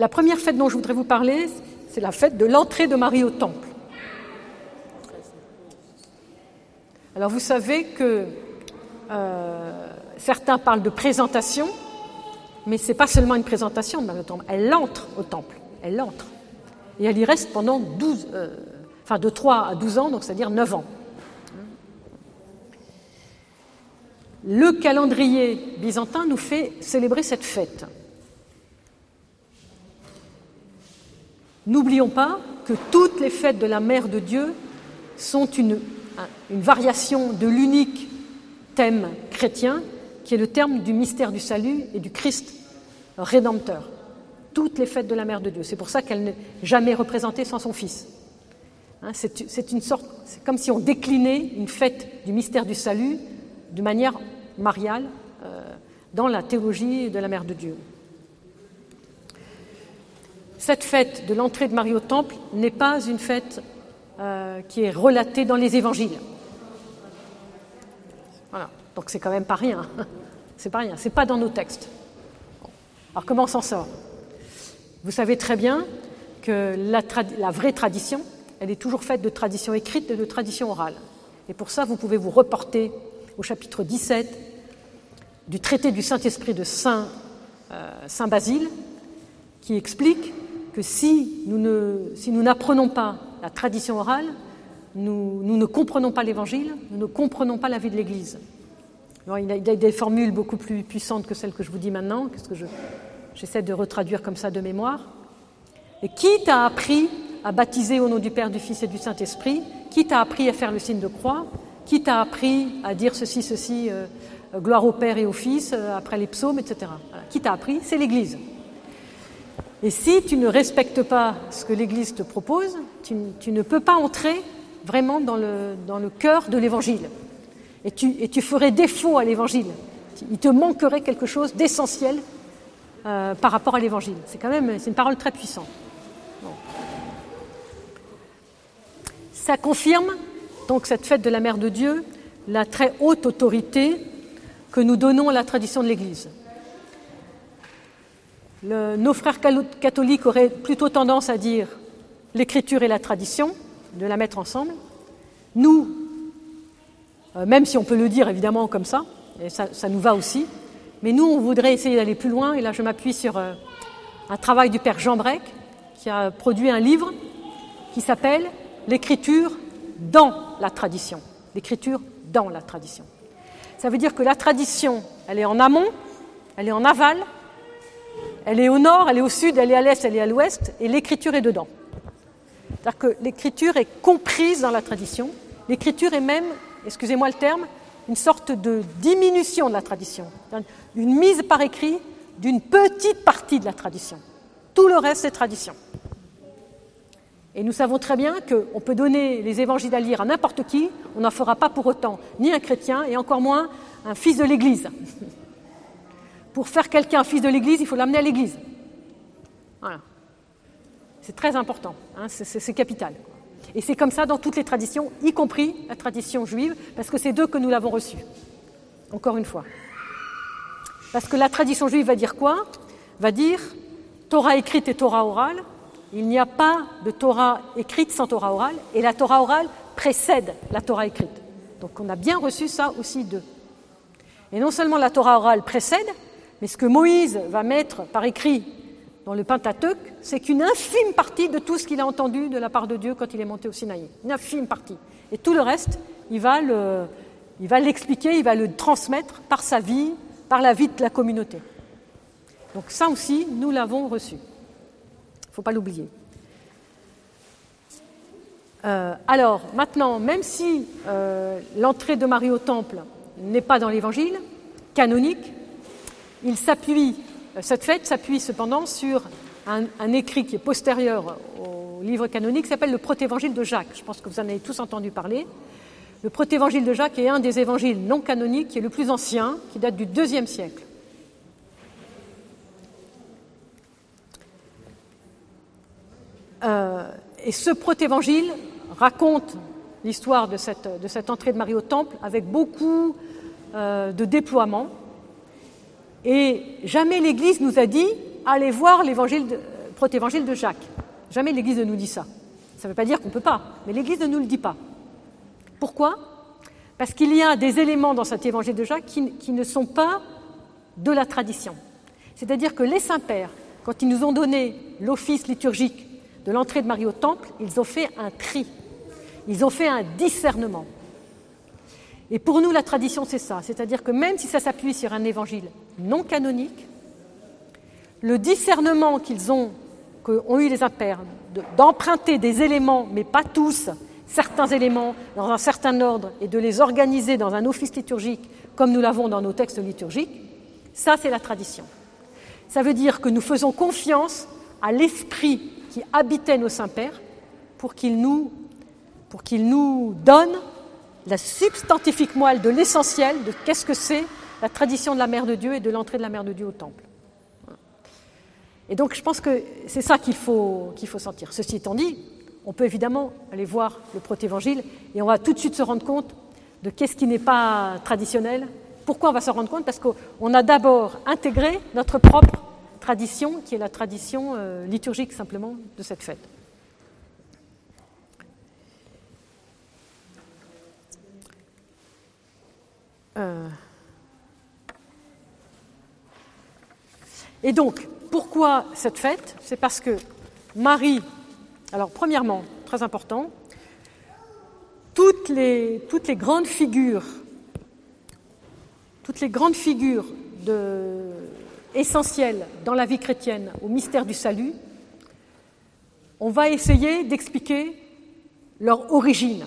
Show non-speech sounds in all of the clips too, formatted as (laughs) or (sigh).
la première fête dont je voudrais vous parler, c'est la fête de l'entrée de Marie au temple. Alors vous savez que euh, certains parlent de présentation, mais ce n'est pas seulement une présentation de Marie au temple, elle entre au temple, elle entre. Et elle y reste pendant 12, euh, de 3 à 12 ans, donc c'est-à-dire 9 ans. Le calendrier byzantin nous fait célébrer cette fête. N'oublions pas que toutes les fêtes de la Mère de Dieu sont une, variation de l'unique thème chrétien qui est le terme du mystère du salut et du Christ rédempteur. Toutes les fêtes de la Mère de Dieu. C'est pour ça qu'elle n'est jamais représentée sans son Fils. Hein, c'est une sorte, c'est comme si on déclinait une fête du mystère du salut de manière mariale euh, dans la théologie de la Mère de Dieu. Cette fête de l'entrée de Marie au temple n'est pas une fête euh, qui est relatée dans les évangiles. Voilà, donc c'est quand même pas rien. (laughs) C'est pas rien, c'est pas dans nos textes. Alors comment on s'en sort? Vous savez très bien que la, vraie tradition, elle est toujours faite de tradition écrite et de tradition orale. Et pour ça, vous pouvez vous reporter au chapitre 17 du traité du Saint-Esprit de Saint, euh, Saint Basile, qui explique que si nous n'apprenons pas la tradition orale, nous, ne comprenons pas l'Évangile, nous ne comprenons pas la vie de l'Église. il y a des formules beaucoup plus puissantes que celles que je vous dis maintenant, que j'essaie de retraduire comme ça de mémoire. Et qui t'a appris à baptiser au nom du Père, du Fils et du Saint-Esprit Qui t'a appris à faire le signe de croix Qui t'a appris à dire ceci, ceci, euh, gloire au Père et au Fils, euh, après les psaumes, etc. Qui t'a appris C'est l'Église. Et si tu ne respectes pas ce que l'Église te propose, tu, ne peux pas entrer vraiment dans le, cœur de l'Évangile. Et tu, ferais défaut à l'Évangile. Il te manquerait quelque chose d'essentiel euh, par rapport à l'Évangile. C'est quand même une parole très puissante. Ça confirme donc cette fête de la Mère de Dieu, la très haute autorité que nous donnons à la tradition de l'Église nos frères catholiques auraient plutôt tendance à dire l'écriture et la tradition, de la mettre ensemble. Nous, euh, même si on peut le dire évidemment comme ça, et ça, nous va aussi, mais nous, on voudrait essayer d'aller plus loin, et là je m'appuie sur euh, un travail du père Jean Brec, qui a produit un livre qui s'appelle L'écriture dans la tradition. L'écriture dans la tradition. Ça veut dire que la tradition, elle est en amont, elle est en aval, elle est au nord, elle est au sud, elle est à l'est, elle est à l'ouest, et l'écriture est dedans. C'est-à-dire que l'écriture est comprise dans la tradition. L'écriture est même, excusez-moi le terme, une sorte de diminution de la tradition, une mise par écrit d'une petite partie de la tradition. Tout le reste, c'est tradition. Et nous savons très bien qu'on peut donner les évangiles à lire à n'importe qui, on n'en fera pas pour autant ni un chrétien et encore moins un fils de l'Église. (laughs) Pour faire quelqu'un fils de l'Église, il faut l'amener à l'Église. Voilà. C'est très important, hein, c'est capital. Et c'est comme ça dans toutes les traditions, y compris la tradition juive, parce que c'est d'eux que nous l'avons reçue. Encore une fois. Parce que la tradition juive va dire quoi? Va dire Torah écrite et Torah orale. Il n'y a pas de Torah écrite sans Torah orale, et la Torah orale précède la Torah écrite. Donc on a bien reçu ça aussi d'eux. Et non seulement la Torah orale précède, mais ce que Moïse va mettre par écrit dans le Pentateuque, c'est qu'une infime partie de tout ce qu'il a entendu de la part de Dieu quand il est monté au Sinaï. Une infime partie. Et tout le reste, il va, l'expliquer, il va le transmettre par sa vie, par la vie de la communauté. Donc ça aussi, nous l'avons reçu. Il ne faut pas l'oublier. Euh, alors, maintenant, même si euh, l'entrée de Marie au temple n'est pas dans l'évangile canonique, il s'appuie, euh, cette fête s'appuie cependant sur un, écrit qui est postérieur au livre canonique, qui s'appelle le Protévangile de Jacques. Je pense que vous en avez tous entendu parler. Le Protévangile de Jacques est un des évangiles non canoniques qui est le plus ancien, qui date du deuxième siècle. Euh, et ce protévangile raconte l'histoire de cette, de cette, entrée de Marie au temple avec beaucoup euh, de déploiement. Et jamais l'Église nous a dit allez voir l'évangile protévangile de Jacques. Jamais l'Église ne nous dit ça. Ça ne veut pas dire qu'on ne peut pas, mais l'Église ne nous le dit pas. Pourquoi? Parce qu'il y a des éléments dans cet évangile de Jacques qui, qui ne sont pas de la tradition. C'est-à-dire que les saints-pères, quand ils nous ont donné l'office liturgique de l'entrée de Marie au temple, ils ont fait un tri, ils ont fait un discernement. Et pour nous, la tradition, c'est ça. C'est-à-dire que même si ça s'appuie sur un évangile non canonique, le discernement qu'ils ont, qu'ont eu les impères, d'emprunter des éléments, mais pas tous, certains éléments dans un certain ordre et de les organiser dans un office liturgique comme nous l'avons dans nos textes liturgiques, ça c'est la tradition. Ça veut dire que nous faisons confiance à l'esprit qui habitait nos saints-pères pour qu'il nous donne la substantifique moelle de l'essentiel de qu'est-ce que c'est la tradition de la Mère de Dieu et de l'entrée de la Mère de Dieu au temple. Et donc je pense que c'est ça qu'il faut, faut sentir. Ceci étant dit, on peut évidemment aller voir le protévangile et on va tout de suite se rendre compte de qu'est-ce qui n'est pas traditionnel. Pourquoi on va se rendre compte? Parce qu'on a d'abord intégré notre propre tradition, qui est la tradition euh, liturgique simplement de cette fête. Euh. Et donc, pourquoi cette fête? C'est parce que Marie, alors premièrement, très important, toutes les, grandes figures, toutes les grandes figures essentielles dans la vie chrétienne au mystère du salut, on va essayer d'expliquer leur origine.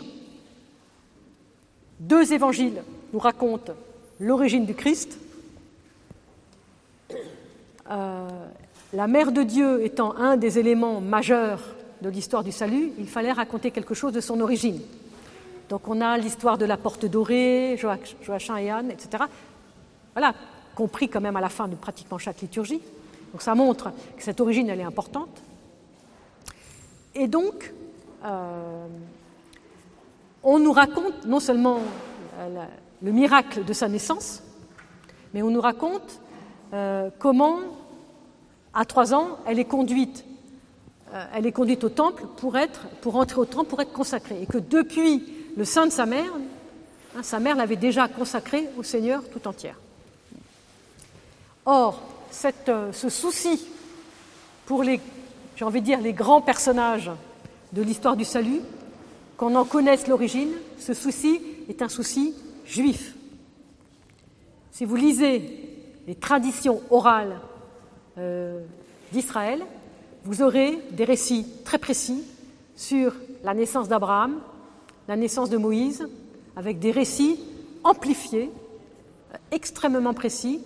Deux évangiles nous racontent l'origine du Christ. Euh, la mère de Dieu étant un des éléments majeurs de l'histoire du salut, il fallait raconter quelque chose de son origine. Donc on a l'histoire de la porte dorée, Joachim et Anne, etc. Voilà, compris quand même à la fin de pratiquement chaque liturgie. Donc ça montre que cette origine, elle est importante. Et donc, euh, on nous raconte non seulement le miracle de sa naissance, mais on nous raconte euh, comment, à trois ans, elle est conduite, elle est conduite au temple pour être, pour entrer au temple pour être consacrée, et que depuis le sein de sa mère, hein, sa mère l'avait déjà consacrée au Seigneur tout entière. Or, euh, ce souci pour les, j'ai envie dire, les grands personnages de l'histoire du salut, qu'on en connaisse l'origine, ce souci est un souci juif. Si vous lisez les traditions orales euh, d'Israël, vous aurez des récits très précis sur la naissance d'Abraham, la naissance de Moïse, avec des récits amplifiés, euh, extrêmement précis,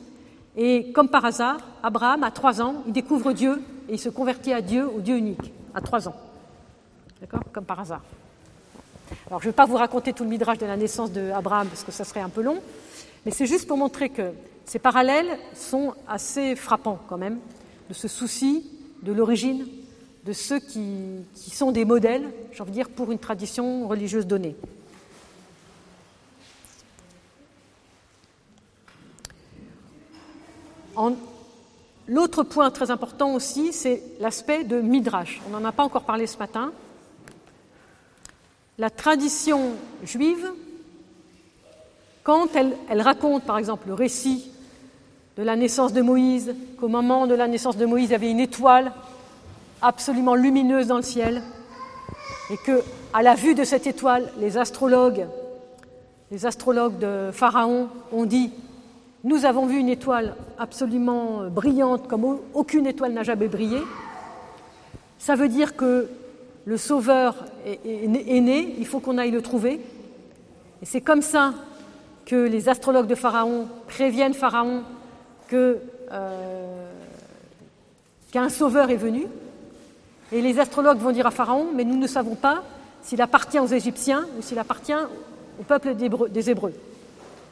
et comme par hasard, Abraham, à trois ans, il découvre Dieu et il se convertit à Dieu, au Dieu unique, à trois ans. D'accord? Comme par hasard. Alors, je ne vais pas vous raconter tout le midrash de la naissance d'Abraham parce que ça serait un peu long, mais c'est juste pour montrer que ces parallèles sont assez frappants quand même, de ce souci de l'origine de ceux qui, qui sont des modèles, j'ai envie de dire, pour une tradition religieuse donnée. L'autre point très important aussi, c'est l'aspect de Midrash. On n'en a pas encore parlé ce matin. La tradition juive, quand elle, raconte par exemple le récit de la naissance de Moïse, qu'au moment de la naissance de Moïse, il y avait une étoile absolument lumineuse dans le ciel, et que, à la vue de cette étoile, les astrologues, les astrologues de Pharaon ont dit nous avons vu une étoile absolument brillante comme aucune étoile n'a jamais brillé. Ça veut dire que le Sauveur est, né, il faut qu'on aille le trouver. Et c'est comme ça que les astrologues de Pharaon préviennent Pharaon euh, qu'un Sauveur est venu. Et les astrologues vont dire à Pharaon, mais nous ne savons pas s'il appartient aux Égyptiens ou s'il appartient au peuple des Hébreux.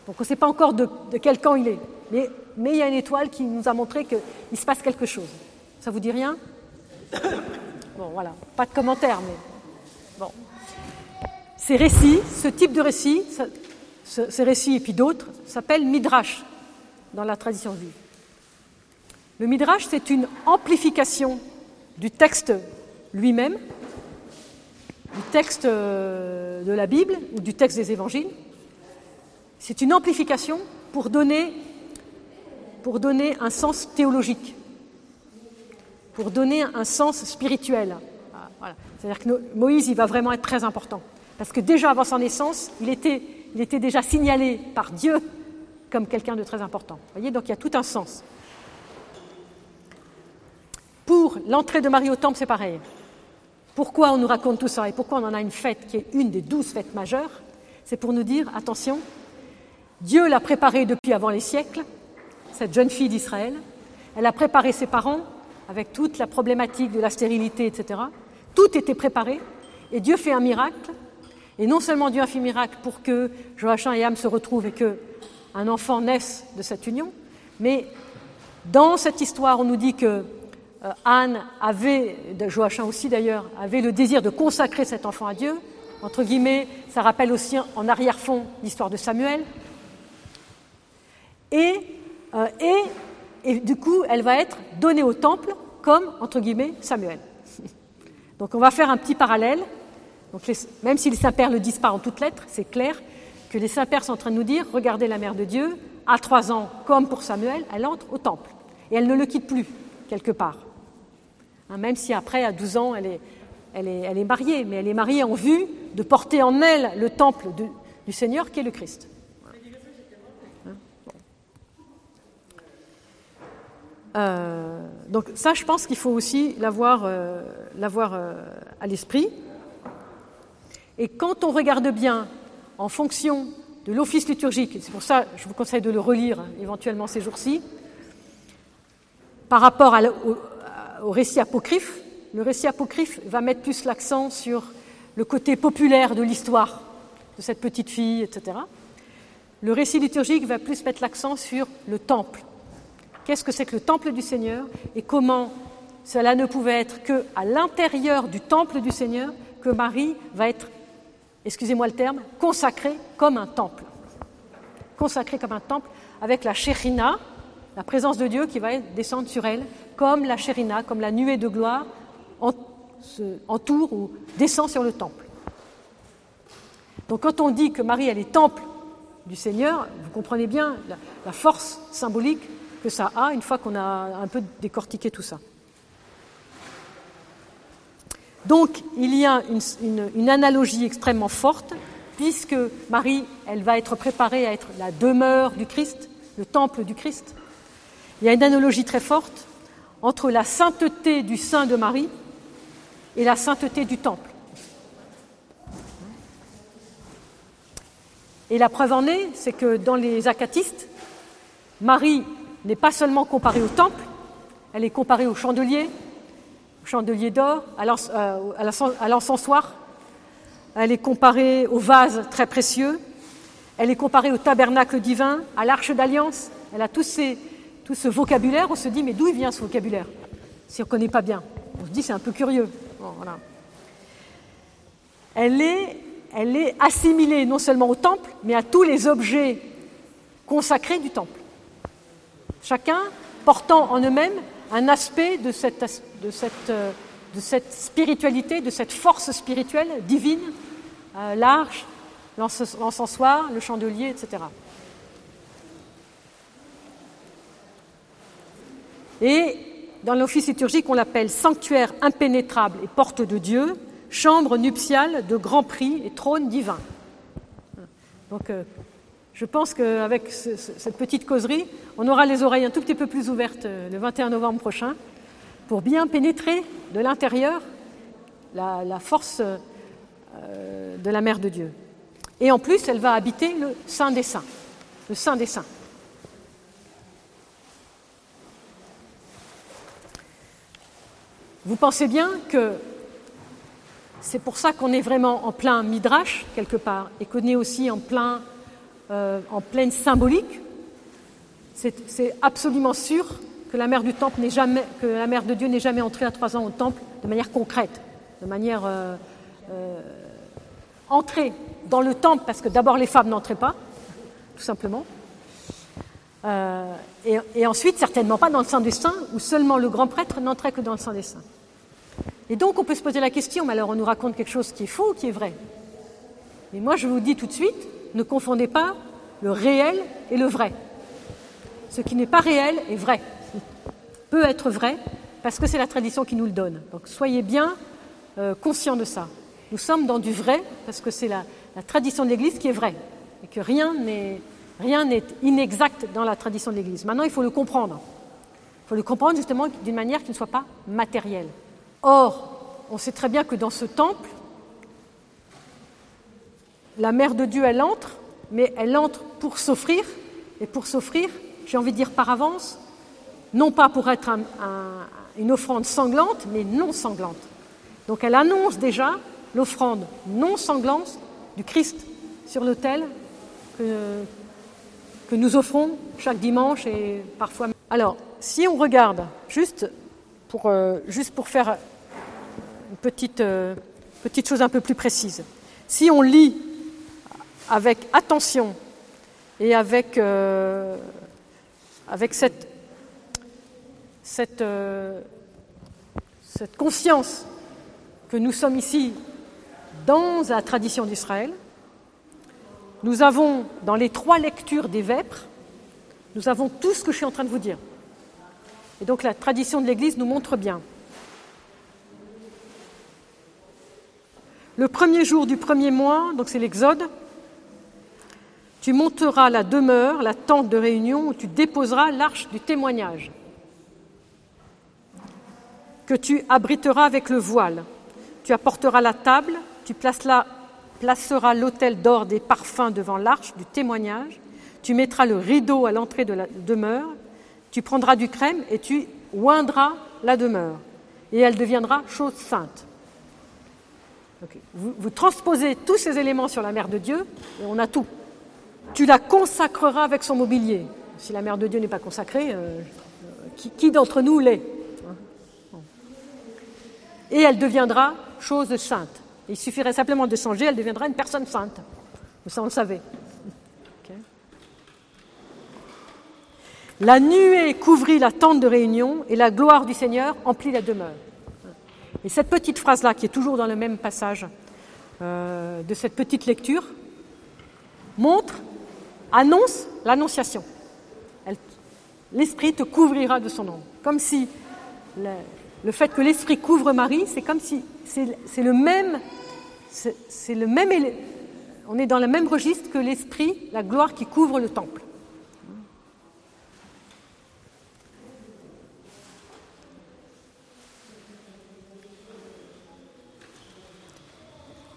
Donc on ne sait pas encore de, quel camp il est. Mais, mais, il y a une étoile qui nous a montré qu'il se passe quelque chose. Ça vous dit rien? Bon, voilà. Pas de commentaires, mais. Bon. Ces récits, ce type de récits, ces récits et puis d'autres, s'appellent midrash dans la tradition juive. Le midrash, c'est une amplification du texte lui-même, du texte euh, de la Bible ou du texte des évangiles. C'est une amplification pour donner un sens théologique, pour donner un sens spirituel. Ah, C'est-à-dire que Moïse, il va vraiment être très important. Parce que déjà avant son naissance, il était, il était déjà signalé par Dieu comme quelqu'un de très important. Vous voyez, donc il y a tout un sens. Pour l'entrée de Marie au temple, c'est pareil. Pourquoi on nous raconte tout ça et pourquoi on en a une fête qui est une des douze fêtes majeures? C'est pour nous dire, attention, Dieu l'a préparée depuis avant les siècles, cette jeune fille d'Israël. Elle a préparé ses parents avec toute la problématique de la stérilité, etc. Tout était préparé et Dieu fait un miracle. Et non seulement Dieu a fait un miracle pour que Joachim et Am se retrouvent et qu'un enfant naisse de cette union, mais dans cette histoire, on nous dit que euh, Anne avait, Joachim aussi d'ailleurs, avait le désir de consacrer cet enfant à Dieu. Entre guillemets, ça rappelle aussi en arrière-fond l'histoire de Samuel. Et, euh, et, et, du coup, elle va être donnée au temple comme, entre guillemets, Samuel. (laughs) Donc on va faire un petit parallèle. Même si les saints-pères le disent pas en toutes lettres, c'est clair que les saints-pères sont en train de nous dire, regardez la mère de Dieu, à trois ans, comme pour Samuel, elle entre au temple. Et elle ne le quitte plus, quelque part. Hein, même si après, à 12 ans, elle est, elle, est, mariée, mais elle est mariée en vue de porter en elle le temple du Seigneur qui est le Christ. Euh, donc ça, je pense qu'il faut aussi l'avoir euh, euh, à l'esprit. Et quand on regarde bien, en fonction de l'office liturgique, c'est pour ça je vous conseille de le relire hein, éventuellement ces jours-ci, par rapport au, au récit apocryphe, le récit apocryphe va mettre plus l'accent sur le côté populaire de l'histoire de cette petite fille, etc. Le récit liturgique va plus mettre l'accent sur le temple. Qu'est-ce que c'est que le temple du Seigneur et comment cela ne pouvait être que à l'intérieur du temple du Seigneur que Marie va être, excusez-moi le terme, consacrée comme un temple. Consacrée comme un temple avec la Shérina, la présence de Dieu qui va descendre sur elle, comme la chérina, comme la nuée de gloire entoure ou descend sur le temple. Donc quand on dit que Marie, elle est temple du Seigneur, vous comprenez bien la, force symbolique ça a une fois qu'on a un peu décortiqué tout ça. Donc il y a une, une, analogie extrêmement forte, puisque Marie, elle va être préparée à être la demeure du Christ, le temple du Christ. Il y a une analogie très forte entre la sainteté du sein de Marie et la sainteté du temple. Et la preuve en est, c'est que dans les acatistes, Marie n'est pas seulement comparée au temple, elle est comparée au chandelier, au chandelier d'or, à l'encensoir, elle est comparée au vase très précieux, elle est comparée au tabernacle divin, à l'arche d'alliance, elle a ces, tout ce vocabulaire, on se dit mais d'où vient ce vocabulaire? Si on ne connaît pas bien, on se dit c'est un peu curieux. voilà. elle, est, elle est assimilée non seulement au temple, mais à tous les objets consacrés du temple. Chacun portant en eux-mêmes un aspect de cette, de, cette, de cette, spiritualité, de cette force spirituelle divine, euh, l'arche, l'encensoir, le chandelier, etc. Et dans l'office liturgique, on l'appelle sanctuaire impénétrable et porte de Dieu, chambre nuptiale de grand prix et trône divin. Donc, euh, je pense qu'avec cette petite causerie, on aura les oreilles un tout petit peu plus ouvertes euh, le 21 novembre prochain pour bien pénétrer de l'intérieur la, force euh, de la Mère de Dieu. Et en plus, elle va habiter le Saint des Saints, le Saint des Saints. Vous pensez bien que c'est pour ça qu'on est vraiment en plein midrash, quelque part, et qu'on est aussi en, plein, euh, en pleine symbolique. C'est absolument sûr que la mère du temple n'est jamais, que la mère de Dieu n'est jamais entrée à trois ans au temple de manière concrète, de manière euh, euh, entrée dans le temple, parce que d'abord les femmes n'entraient pas, tout simplement. et, et, ensuite, certainement pas dans le sein des saints, où seulement le grand prêtre n'entrait que dans le sein des saints. Et donc on peut se poser la question, mais alors on nous raconte quelque chose qui est faux ou qui est vrai? Mais moi je vous dis tout de suite, ne confondez pas le réel et le vrai. Ce qui n'est pas réel est vrai, (laughs) peut être vrai, parce que c'est la tradition qui nous le donne. Donc soyez bien euh, conscients de ça. Nous sommes dans du vrai, parce que c'est la, tradition de l'Église qui est vraie, et que Rien n'est inexact dans la tradition de l'Église. Maintenant, il faut le comprendre. Il faut le comprendre justement d'une manière qui ne soit pas matérielle. Or, on sait très bien que dans ce temple, la Mère de Dieu, elle entre, mais elle entre pour s'offrir, et pour s'offrir, j'ai envie de dire par avance, non pas pour être une offrande sanglante, mais non sanglante. Donc elle annonce déjà l'offrande non sanglante du Christ sur l'autel que, que nous offrons chaque dimanche et parfois. Alors, si on regarde, juste pour, euh, juste pour faire une petite, euh, petite chose un peu plus précise, si on lit avec attention et avec, euh, avec cette, cette, cette conscience que nous sommes ici dans la tradition d'Israël, nous avons, dans les trois lectures des vêpres, nous avons tout ce que je suis en train de vous dire. Et donc la tradition de l'Église nous montre bien. Le premier jour du premier mois, donc c'est l'Exode, tu monteras la demeure, la tente de réunion, où tu déposeras l'arche du témoignage, que tu abriteras avec le voile. Tu apporteras la table, tu placeras placera l'autel d'or des parfums devant l'arche du témoignage, tu mettras le rideau à l'entrée de la demeure, tu prendras du crème et tu oindras la demeure, et elle deviendra chose sainte. Vous, transposez tous ces éléments sur la mère de Dieu, et on a tout. Tu la consacreras avec son mobilier. Si la mère de Dieu n'est pas consacrée, euh, qui, d'entre nous l'est Et elle deviendra chose sainte. Il suffirait simplement de changer, elle deviendra une personne sainte. Ça, on le savait. La nuée couvrit la tente de réunion et la gloire du Seigneur emplit la demeure. Et cette petite phrase-là, qui est toujours dans le même passage euh, de cette petite lecture, montre, annonce l'annonciation. L'Esprit te couvrira de son ombre. Comme si le fait que l'Esprit couvre Marie, c'est comme si c'est le même, c'est le même, on est dans le même registre que l'Esprit, la gloire qui couvre le temple.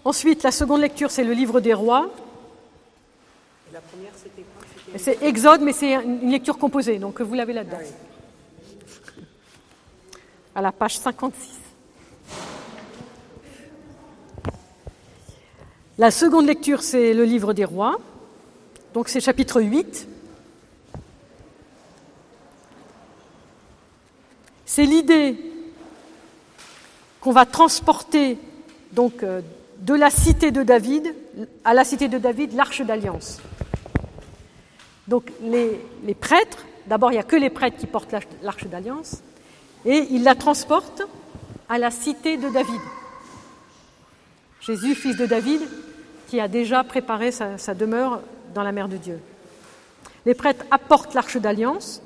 Ensuite, la seconde lecture, c'est le livre des rois. La première, c'était C'est Exode, mais c'est une lecture composée, donc vous l'avez là-dedans à la page 56. La seconde lecture, c'est le livre des rois, donc c'est chapitre 8. C'est l'idée qu'on va transporter donc euh, de la cité de David à la cité de David l'arche d'alliance. Donc les, prêtres, d'abord il n'y a que les prêtres qui portent l'arche d'alliance, et il la transporte à la cité de David. Jésus, fils de David, qui a déjà préparé sa, demeure dans la mer de Dieu. Les prêtres apportent l'arche d'alliance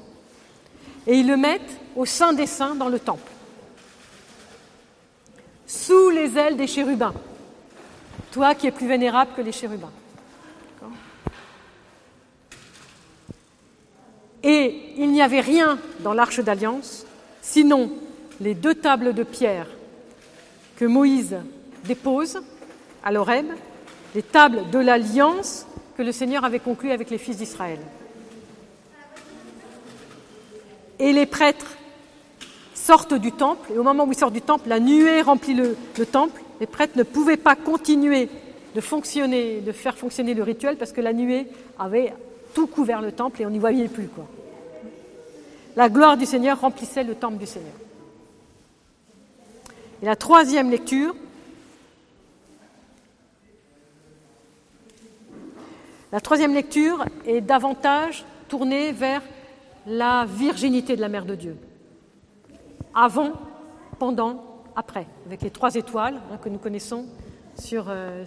et ils le mettent au sein des saints dans le temple, sous les ailes des chérubins. Toi qui es plus vénérable que les chérubins. Et il n'y avait rien dans l'arche d'alliance sinon les deux tables de pierre que Moïse dépose à l'Oreb, les tables de l'alliance que le Seigneur avait conclue avec les fils d'Israël. Et les prêtres sortent du temple, et au moment où ils sortent du temple, la nuée remplit le, temple. Les prêtres ne pouvaient pas continuer de fonctionner, de faire fonctionner le rituel, parce que la nuée avait tout couvert le temple et on n'y voyait plus. Quoi la gloire du Seigneur remplissait le temple du Seigneur. Et la troisième lecture, lecture est davantage tournée vers la virginité de la Mère de Dieu, avant, pendant après, avec les trois étoiles hein, que nous connaissons sur, euh,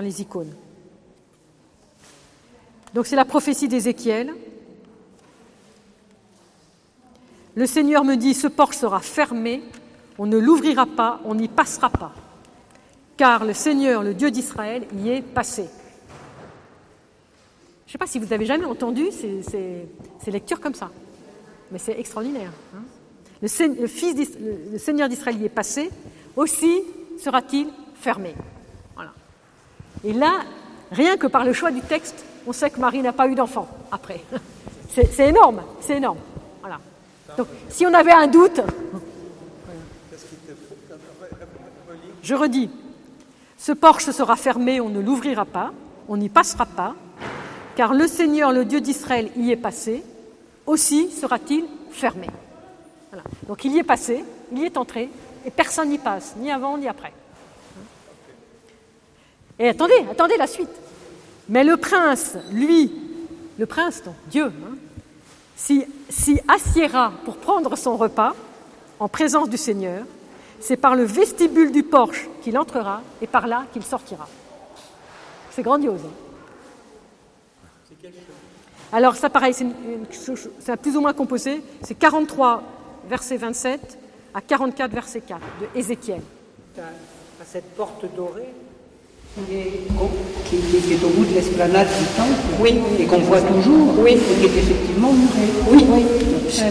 les icônes. Donc c'est la prophétie d'Ézéchiel. Le Seigneur me dit, ce porche sera fermé, on ne l'ouvrira pas, on n'y passera pas, car le Seigneur, le Dieu d'Israël, y est passé. Je ne sais pas si vous avez jamais entendu ces, lectures comme ça, mais c'est extraordinaire. Hein. le, fils le Seigneur d'Israël y est passé, aussi sera-t-il fermé. Voilà. Et là, rien que par le choix du texte, on sait que Marie n'a pas eu d'enfant après. (laughs) C'est énorme, c'est énorme. Voilà. Donc, si on avait un doute, je redis, ce porche sera fermé, on ne l'ouvrira pas, on n'y passera pas, car le Seigneur, le Dieu d'Israël, y est passé, aussi sera-t-il fermé. Donc il y est passé, il y est entré, et personne n'y passe, ni avant ni après. Et attendez, attendez la suite. Mais le prince, lui, le prince, donc Dieu, hein, s'y assiera pour prendre son repas en présence du Seigneur, c'est par le vestibule du porche qu'il entrera et par là qu'il sortira. C'est grandiose. Hein. Alors ça pareil, c'est plus ou moins composé, c'est 43 verset 27 à 44 verset 4 de Ézéchiel. À cette porte dorée qui est, au, bout de l'esplanade du temple, oui. et qu'on voit toujours, oui. et qui est effectivement murée. Oui, oui.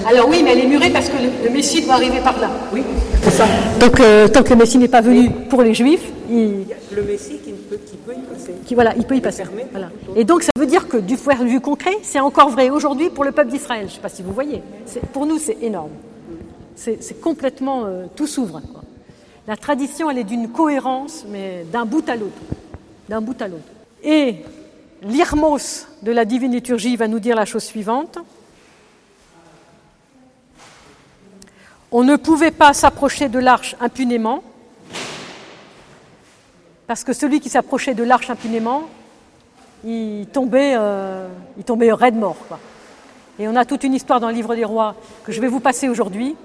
Alors oui, mais elle est murée parce que le, Messie doit arriver par là. Oui, c'est ça. Donc euh, tant que le Messie n'est pas venu pour les Juifs, il... le Messie qui peut, qui peut y passer. Qui, voilà, il peut y passer. Voilà. Et donc ça veut dire que du point de vue concret, c'est encore vrai aujourd'hui pour le peuple d'Israël. Je ne sais pas si vous voyez. Pour nous, c'est énorme. C'est complètement euh, tout s'ouvre. La tradition, elle est d'une cohérence, mais d'un bout à l'autre. D'un bout à l'autre. Et l'Irmos de la divine liturgie va nous dire la chose suivante. On ne pouvait pas s'approcher de l'arche impunément, parce que celui qui s'approchait de l'arche impunément, il tombait, euh, il tombait raide mort. Et on a toute une histoire dans le livre des rois que je vais vous passer aujourd'hui,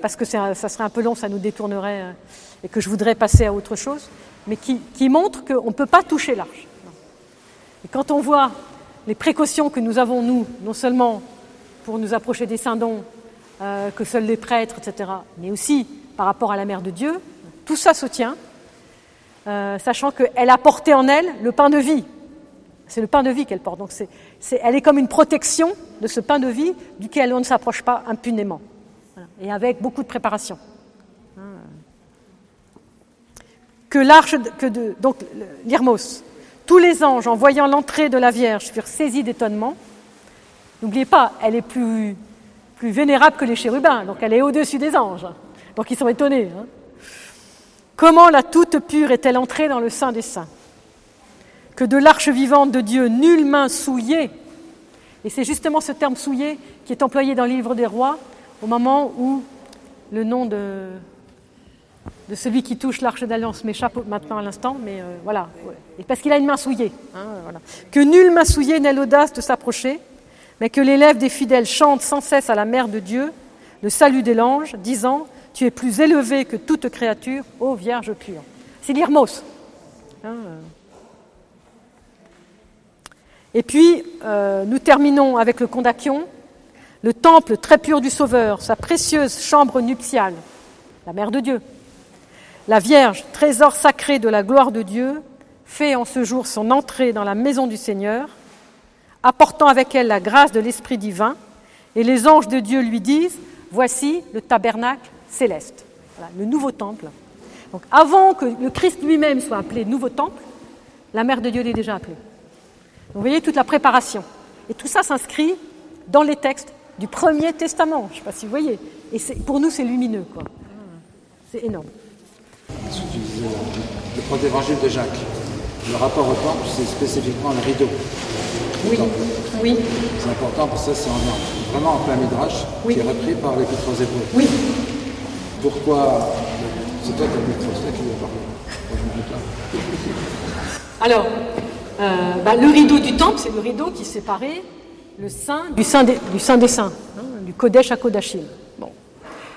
parce que ça serait un peu long, ça nous détournerait, euh, et que je voudrais passer à autre chose, mais qui, montre qu'on ne peut pas toucher l'arche. Et quand on voit les précautions que nous avons, nous, non seulement pour nous approcher des saints dons, euh, que seuls les prêtres, etc., mais aussi par rapport à la Mère de Dieu, tout ça se tient, euh, sachant qu'elle a porté en elle le pain de vie. C'est le pain de vie qu'elle porte. Donc elle est comme une protection de ce pain de vie duquel on ne s'approche pas impunément. Et avec beaucoup de préparation. Que l'arche, que de, donc l'Irmos, tous les anges, en voyant l'entrée de la Vierge, furent saisis d'étonnement. N'oubliez pas, elle est plus, plus vénérable que les chérubins, donc elle est au-dessus des anges. Donc ils sont étonnés. Hein. Comment la toute pure est-elle entrée dans le sein des saints? Que de l'arche vivante de Dieu, nulle main souillée, et c'est justement ce terme souillé qui est employé dans le livre des rois au moment où le nom de, celui qui touche l'arche d'alliance m'échappe maintenant à l'instant, mais euh, voilà, parce qu'il a une main souillée. Hein, que nulle main souillée n'ait l'audace de s'approcher, mais que les lèvres des fidèles chantent sans cesse à la mère de Dieu le salut de l'ange, disant Tu es plus élevé que toute créature, ô Vierge pure. C'est l'Irmos. Hein, et puis, euh, nous terminons avec le Condacion, le temple très pur du Sauveur, sa précieuse chambre nuptiale, la Mère de Dieu. La Vierge, trésor sacré de la gloire de Dieu, fait en ce jour son entrée dans la maison du Seigneur, apportant avec elle la grâce de l'Esprit divin, et les anges de Dieu lui disent, voici le tabernacle céleste, le nouveau temple. Donc avant que le Christ lui-même soit appelé nouveau temple, la Mère de Dieu l'est déjà appelée. Vous voyez toute la préparation. Et tout ça s'inscrit dans les textes du Premier Testament. Je ne sais pas si vous voyez. Et pour nous, c'est lumineux. quoi. C'est énorme. Le premier évangile de Jacques. Le rapport au temple, c'est spécifiquement le rideau. Oui, oui. C'est important parce que ça, c'est vraiment en plein midrash qui est repris par l'Épître aux Hébreux. Oui. Pourquoi C'est toi qui as qui lui a parlé. Alors, bah, le rideau du temple, c'est le rideau qui séparait le saint du saint des, saints, hein, du Kodesh à Kodashim. Bon.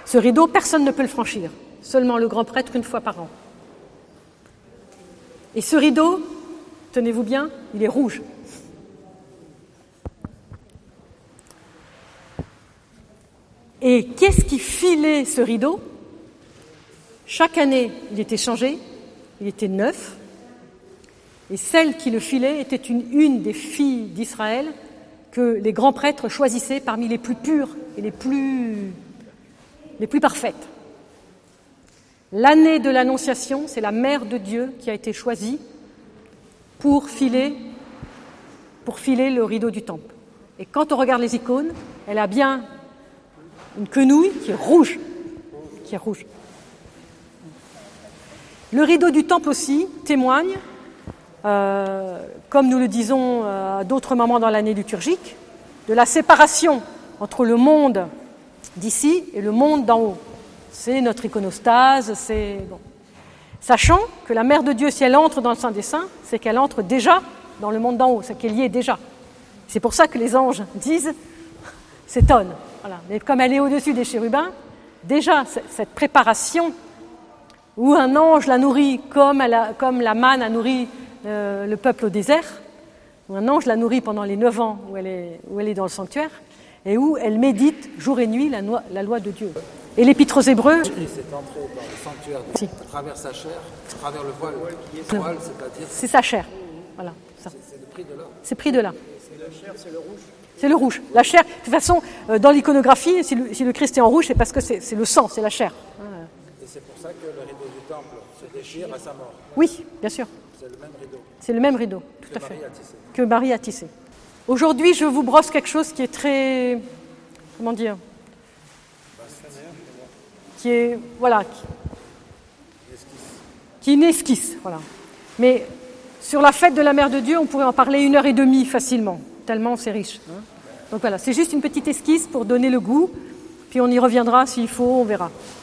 Ce rideau, personne ne peut le franchir, seulement le grand prêtre une fois par an. Et ce rideau, tenez-vous bien, il est rouge. Et qu'est-ce qui filait ce rideau? Chaque année, il était changé, il était neuf, et celle qui le filait était une, des filles d'Israël que les grands prêtres choisissaient parmi les plus pures et les plus, les parfaites. L'année de l'Annonciation, c'est la mère de Dieu qui a été choisie pour filer, pour filer le rideau du temple. Et quand on regarde les icônes, elle a bien une quenouille qui est rouge, qui est rouge. Le rideau du temple aussi témoigne, comme nous le disons euh, à d'autres moments dans l'année liturgique, de la séparation entre le monde d'ici et le monde d'en haut. C'est notre iconostase, c'est bon. Sachant que la Mère de Dieu, si elle entre dans le Saint des Saints, c'est qu'elle entre déjà dans le monde d'en haut, c'est qu'elle y est déjà. C'est pour ça que les anges disent, (laughs) s'étonnent. Voilà. Mais comme elle est au-dessus des chérubins, déjà cette préparation où un ange la nourrit comme, comme la manne a nourri euh, le peuple au désert, où un ange la nourrit pendant les neuf ans où elle, est, où elle est dans le sanctuaire, et où elle médite jour et nuit la, loi, la loi de Dieu. Et l'épître aux Hébreux. Christ est entré dans le sanctuaire si. à travers sa chair, à travers le voile, voile c'est-à-dire. C'est sa chair. Voilà. C'est pris de là. C'est pris de là. C'est la chair, c'est le rouge. C'est le rouge. La chair, de toute façon, euh, dans l'iconographie, si, si, le Christ est en rouge, c'est parce que c'est le sang, c'est la chair. Et c'est pour ça que le rideau du temple se déchire à sa mort. Oui, bien sûr. C'est le même rideau. C'est le même rideau, tout que à fait. Marie a tissé. Que Marie a tissé. Aujourd'hui, je vous brosse quelque chose qui est très. Comment dire Qui est. Voilà. Qui, qui est une esquisse. Voilà. Mais sur la fête de la Mère de Dieu, on pourrait en parler une heure et demie facilement, tellement c'est riche. Hein Donc voilà, c'est juste une petite esquisse pour donner le goût, puis on y reviendra s'il faut, on verra.